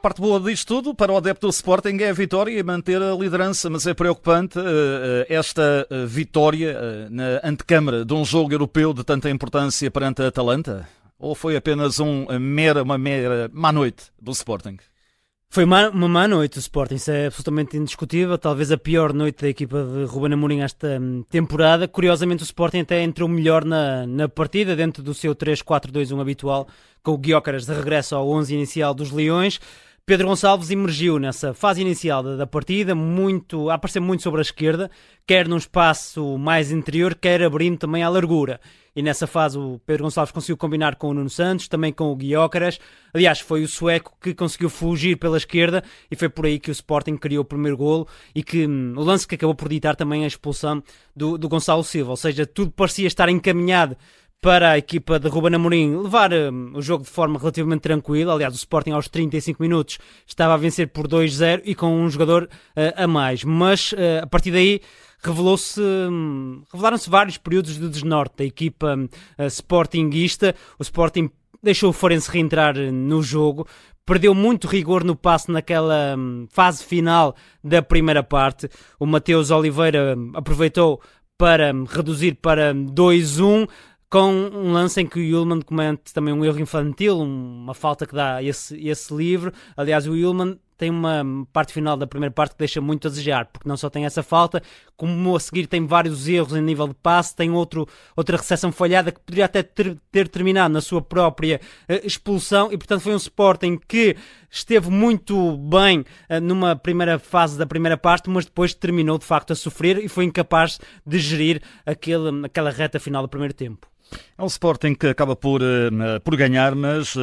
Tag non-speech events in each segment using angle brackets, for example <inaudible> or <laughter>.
parte boa disto tudo para o adepto do Sporting é a vitória e manter a liderança, mas é preocupante uh, esta uh, vitória na antecâmara de um jogo europeu de tanta importância perante a Atalanta? Ou foi apenas um, mera, uma mera má noite do Sporting? Foi uma, uma má noite do Sporting, isso é absolutamente indiscutível. Talvez a pior noite da equipa de Ruben Amorim esta hum, temporada. Curiosamente, o Sporting até entrou melhor na, na partida, dentro do seu 3-4-2-1 habitual, com o Guiócaras de regresso ao 11 inicial dos Leões. Pedro Gonçalves emergiu nessa fase inicial da, da, partida, muito, a aparecer muito sobre a esquerda, quer num espaço mais interior, quer abrindo também à largura e nessa fase o Pedro Gonçalves conseguiu combinar com o Nuno Santos, também com o Guiócaras. Aliás, foi o sueco que conseguiu fugir pela esquerda e foi por aí que o Sporting criou o primeiro golo e que hum, o lance que acabou por ditar também a expulsão do, do Gonçalo Silva. Ou seja, tudo parecia estar encaminhado para a equipa de Ruben Amorim levar um, o jogo de forma relativamente tranquila. Aliás, o Sporting aos 35 minutos estava a vencer por 2-0 e com um jogador uh, a mais. Mas uh, a partir daí revelou-se, revelaram-se vários períodos de desnorte da equipa uh, sportinguista. O Sporting deixou o Forense reentrar no jogo, perdeu muito rigor no passe naquela fase final da primeira parte. O Mateus Oliveira hum, aproveitou para reduzir para 2-1 com um lance em que o Yulman comete também um erro infantil, uma falta que dá esse, esse livro. Aliás, o Yulman tem uma parte final da primeira parte que deixa muito a desejar, porque não só tem essa falta, como a seguir tem vários erros em nível de passe, tem outro, outra recepção falhada que poderia até ter, ter terminado na sua própria uh, expulsão, e portanto foi um Sporting que esteve muito bem uh, numa primeira fase da primeira parte, mas depois terminou de facto a sofrer e foi incapaz de gerir aquele, aquela reta final do primeiro tempo. É um Sporting que acaba por, uh, por ganhar, mas uh,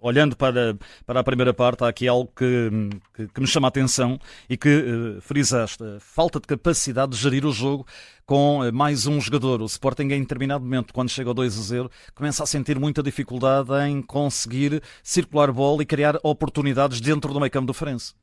olhando para, para a primeira parte, há aqui algo que, que, que me chama a atenção e que frisaste: falta de capacidade de gerir o jogo com mais um jogador. O Sporting, em determinado momento, quando chega ao 2 a 0, começa a sentir muita dificuldade em conseguir circular bola e criar oportunidades dentro do meio campo do Farense.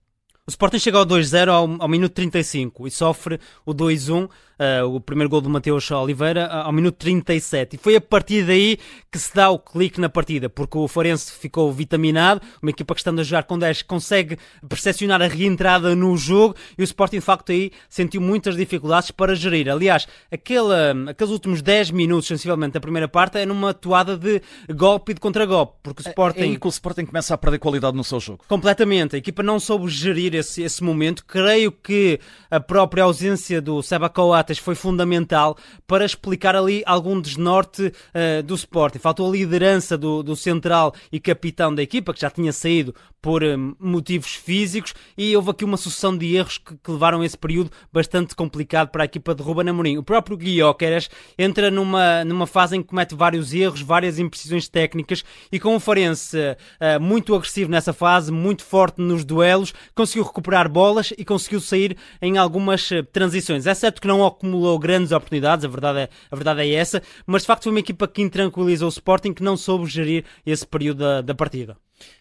O Sporting chega ao 2-0 ao, ao, minuto 35 e sofre o 2-1 uh, o primeiro gol do Mateus Oliveira, ao minuto 37. E foi a partir daí que se dá o clique na partida, porque o Forense ficou vitaminado, uma equipa que estando a jogar com 10 consegue percepcionar a reentrada no jogo e o Sporting de facto aí sentiu muitas dificuldades para gerir. Aliás, aquele, aqueles últimos 10 minutos, sensivelmente, da primeira parte, é numa toada de golpe e de contra-golpe, porque o Sporting... É, aí que o Sporting começa a perder qualidade no seu jogo. Completamente. A equipa não soube gerir esse, esse momento. Creio que a própria ausência do Seba Coat foi fundamental para explicar ali algum desnorte uh, do Sporting. Faltou a liderança do, do central e capitão da equipa, que já tinha saído por um, motivos físicos, e houve aqui uma sucessão de erros que, que, levaram esse período bastante complicado para a equipa de Ruben Amorim. O próprio Guióqueras entra numa, numa fase em que comete vários erros, várias imprecisões técnicas, e com o Farense uh, muito agressivo nessa fase, muito forte nos duelos, conseguiu recuperar bolas e conseguiu sair em algumas transições. É certo que não acumulou grandes oportunidades, a verdade, é, a verdade é essa, mas de facto foi uma equipa que intranquilizou o Sporting, que não soube gerir esse período da, da partida.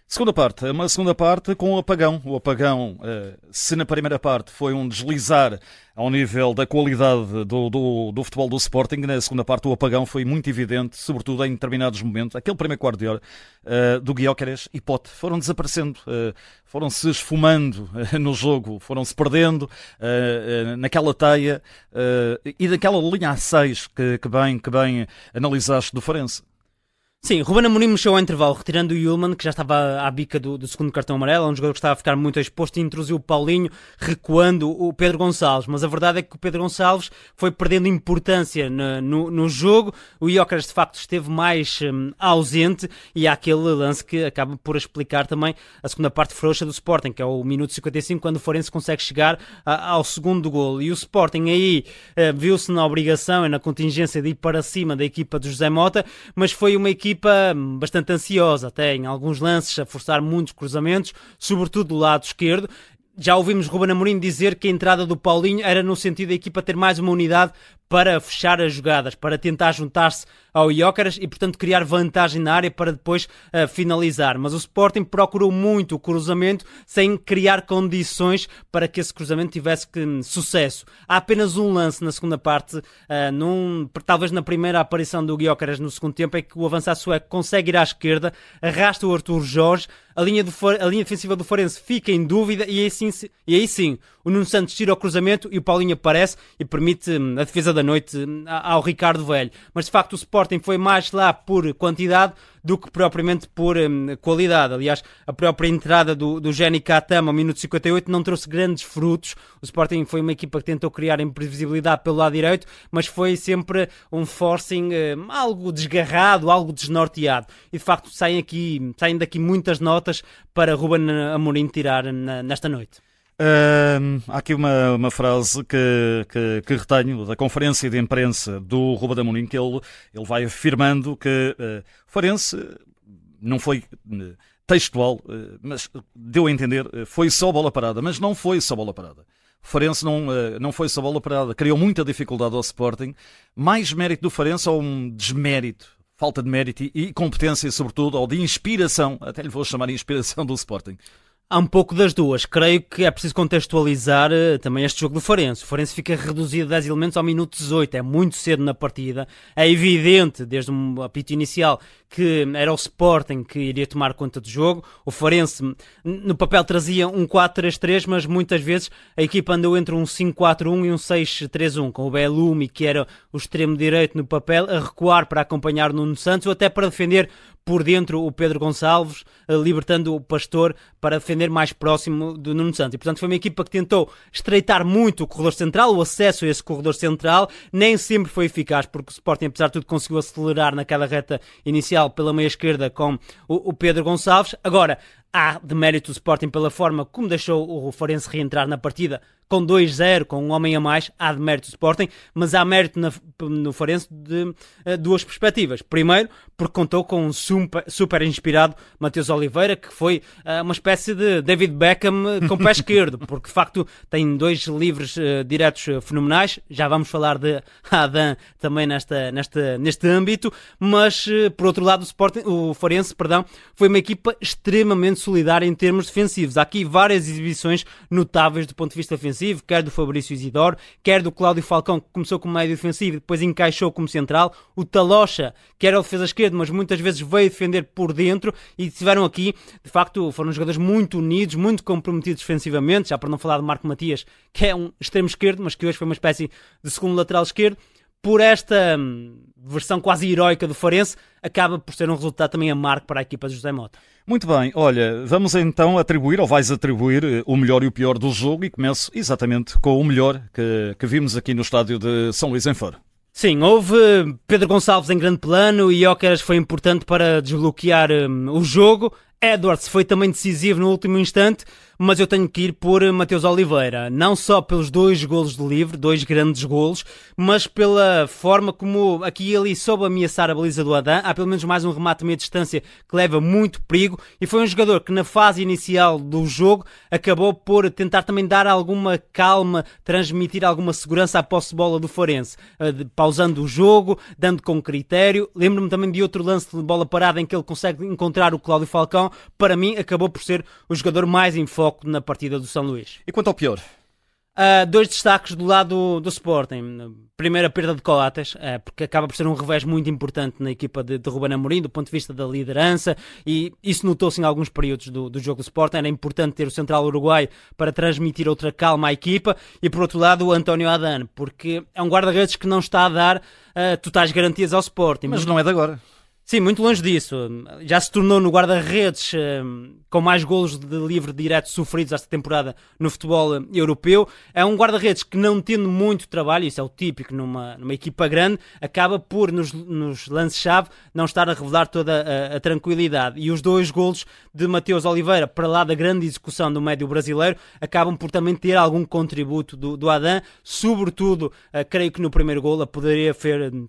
Segunda parte, uma segunda parte com o apagão. O apagão, eh, se na primeira parte foi um deslizar ao nível da qualidade do, do, do, futebol do Sporting, na segunda parte o apagão foi muito evidente, sobretudo em determinados momentos. Aquele primeiro quarto de hora uh, do Guióqueres e Pote foram desaparecendo, uh, foram se esfumando no jogo, foram se perdendo naquela teia e daquela linha A6 que, que, bem, que bem analisaste do Farense. Sim, Ruben Amorim mexeu ao intervalo, retirando o Yulman, que já estava à bica do, do, segundo cartão amarelo, um jogador que estava a ficar muito exposto, e introduziu o Paulinho, recuando o Pedro Gonçalves. Mas a verdade é que o Pedro Gonçalves foi perdendo importância no, no, no jogo, o Iócaras de facto esteve mais um, ausente, e há aquele lance que acaba por explicar também a segunda parte frouxa do Sporting, que é o minuto 55, quando o Forense consegue chegar a, ao segundo gol. E o Sporting aí uh, viu-se na obrigação e na contingência de ir para cima da equipa de José Mota, mas foi uma equipa equipa bastante ansiosa, até em alguns lances, a forçar muitos cruzamentos, sobretudo do lado esquerdo, já ouvimos Ruben Amorim dizer que a entrada do Paulinho era no sentido da equipa ter mais uma unidade para fechar as jogadas, para tentar juntar-se ao Jócaras e, portanto, criar vantagem na área para depois uh, finalizar. Mas o Sporting procurou muito o cruzamento sem criar condições para que esse cruzamento tivesse que, um, sucesso. Há apenas um lance na segunda parte, uh, num, talvez na primeira aparição do Jócaras no segundo tempo, é que o avançado sueco consegue ir à esquerda, arrasta o Arthur Jorge, a linha, do, a linha defensiva do Forense fica em dúvida e aí sim, e aí sim o Nuno Santos tira o cruzamento e o Paulinho aparece e permite hum, a defesa da noite hum, ao Ricardo Velho. Mas de facto o Sporting foi mais lá por quantidade do que propriamente por um, qualidade. Aliás, a própria entrada do, do Jenny Katama, ao minuto 58, não trouxe grandes frutos. O Sporting foi uma equipa que tentou criar imprevisibilidade pelo lado direito, mas foi sempre um forcing um, algo desgarrado, algo desnorteado. E de facto saem, aqui, saem daqui muitas notas para Ruben Amorim tirar na, nesta noite. Uh, há aqui uma, uma frase que, que, que, retenho da conferência de imprensa do Ruba Amorim, que ele, ele vai afirmando que uh, Farense não foi uh, textual, uh, mas deu a entender, foi só bola parada, mas não foi só bola parada. Farense não, não foi só bola parada, criou muita dificuldade ao Sporting. Mais mérito do Farense ou um desmérito, falta de mérito e competência, sobretudo, ou de inspiração, até lhe vou chamar de inspiração do Sporting. Há um pouco das duas. Creio que é preciso contextualizar uh, também este jogo do Farense. O Farense fica reduzido a 10 elementos ao minuto 18. É muito cedo na partida. É evidente, desde o apito inicial, que era o Sporting que iria tomar conta do jogo. O Farense, no papel, trazia um 4-3-3, mas muitas vezes a equipa andou entre um 5-4-1 e um 6-3-1, com o Belumi, que era o extremo direito no papel, a recuar para acompanhar Nuno Santos ou até para defender por dentro o Pedro Gonçalves, eh, libertando o Pastor para defender mais próximo do Nuno Santos. E, portanto, foi uma equipa que tentou estreitar muito o corredor central, o acesso a esse corredor central, nem sempre foi eficaz, porque o Sporting, apesar de tudo, conseguiu acelerar naquela reta inicial pela meia esquerda com o, o Pedro Gonçalves. Agora, há de mérito do Sporting pela forma como deixou o Farense reentrar na partida com 2-0, com um homem a mais, há de mérito do Sporting, mas há mérito na, no Farense de uh, duas perspectivas. Primeiro, porque contou com um super, super inspirado Mateus Oliveira, que foi uh, uma espécie de David Beckham com o pé <laughs> esquerdo, porque de facto tem dois livros uh, diretos fenomenais. Já vamos falar de Adam também nesta, nesta, neste âmbito, mas por outro lado, o, Sporting, o Farense perdão, foi uma equipa extremamente solidária em termos defensivos. Há aqui várias exibições notáveis do ponto de vista defensivo defensivo, quer do Fabrício Isidoro, quer do Cláudio Falcão, que começou como médio defensivo e depois encaixou como central, o Talocha, que era o defesa esquerdo, mas muitas vezes veio defender por dentro e tiveram aqui, de facto, foram jogadores muito unidos, muito comprometidos defensivamente, já para não falar de Marco Matias, que é um extremo esquerdo, mas que hoje foi uma espécie de segundo lateral esquerdo. Por esta hum, versão quase heroica do Farense, acaba por ser um resultado também amargo para a equipa de José Mota. Muito bem, olha, vamos então atribuir, ou vais atribuir, eh, o melhor e o pior do jogo e começo exatamente com o melhor que, que vimos aqui no estádio de São Luís em Faro. Sim, houve Pedro Gonçalves em grande plano e Jóqueras foi importante para desbloquear um, o jogo. Edwards foi também decisivo no último instante, mas eu tenho que ir por Mateus Oliveira, não só pelos dois golos de livre, dois grandes golos, mas pela forma como aqui e ali soube ameaçar a baliza do Adam. Há pelo menos mais um remate meia distância que leva muito perigo e foi um jogador que na fase inicial do jogo acabou por tentar também dar alguma calma, transmitir alguma segurança à posse de bola do Forense, eh, pausando o jogo, dando com critério. Lembro-me também de outro lance de bola parada em que ele consegue encontrar o Cláudio Falcão. Para mim, acabou por ser o jogador mais em foco na partida do São Luís. E quanto ao pior? Uh, dois destaques do lado do Sporting. Primeiro, a perda de Coates, uh, porque acaba por ser um revés muito importante na equipa de, de Ruben Amorim, do ponto de vista da liderança, e isso notou-se em alguns períodos do, do jogo do Sporting. Era importante ter o central uruguai para transmitir outra calma à equipa. E por outro lado, o António Adan, porque é um guarda-redes que não está a dar uh, totais garantias ao Sporting. Mas não é de agora. Sim, muito longe disso. Já se tornou no guarda-redes com mais golos de livre direto sofridos esta temporada no futebol europeu. É um guarda-redes que, não tendo muito trabalho, isso é o típico numa, numa equipa grande, acaba por, nos, nos lances-chave, não estar a revelar toda a, a, tranquilidade. E os dois golos de Mateus Oliveira, para lá da grande execução do médio brasileiro, acabam por também ter algum contributo do, do Adam. Sobretudo, uh, creio que no primeiro gol poderia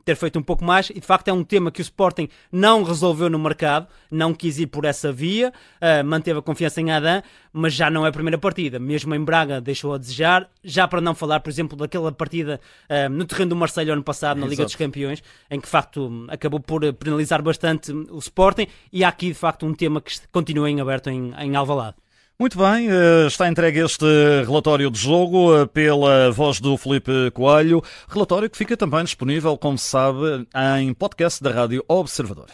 ter feito um pouco mais. E de facto é um tema que o Sporting não resolveu no mercado, não quis ir por essa via, uh, manteve a confiança em Adam, mas já não é a primeira partida. Mesmo em Braga deixou a desejar, já para não falar, por exemplo, daquela partida uh, no terreno do Marseille ano passado, na Liga Exato. dos Campeões, em que de facto acabou por penalizar bastante o Sporting, e há aqui de facto um tema que continua em aberto em, em Alvalade. Muito bem, eh, está entregue este relatório de jogo eh, pela voz do Felipe Coelho, relatório que fica também disponível, como se sabe, em podcast da Rádio Observador.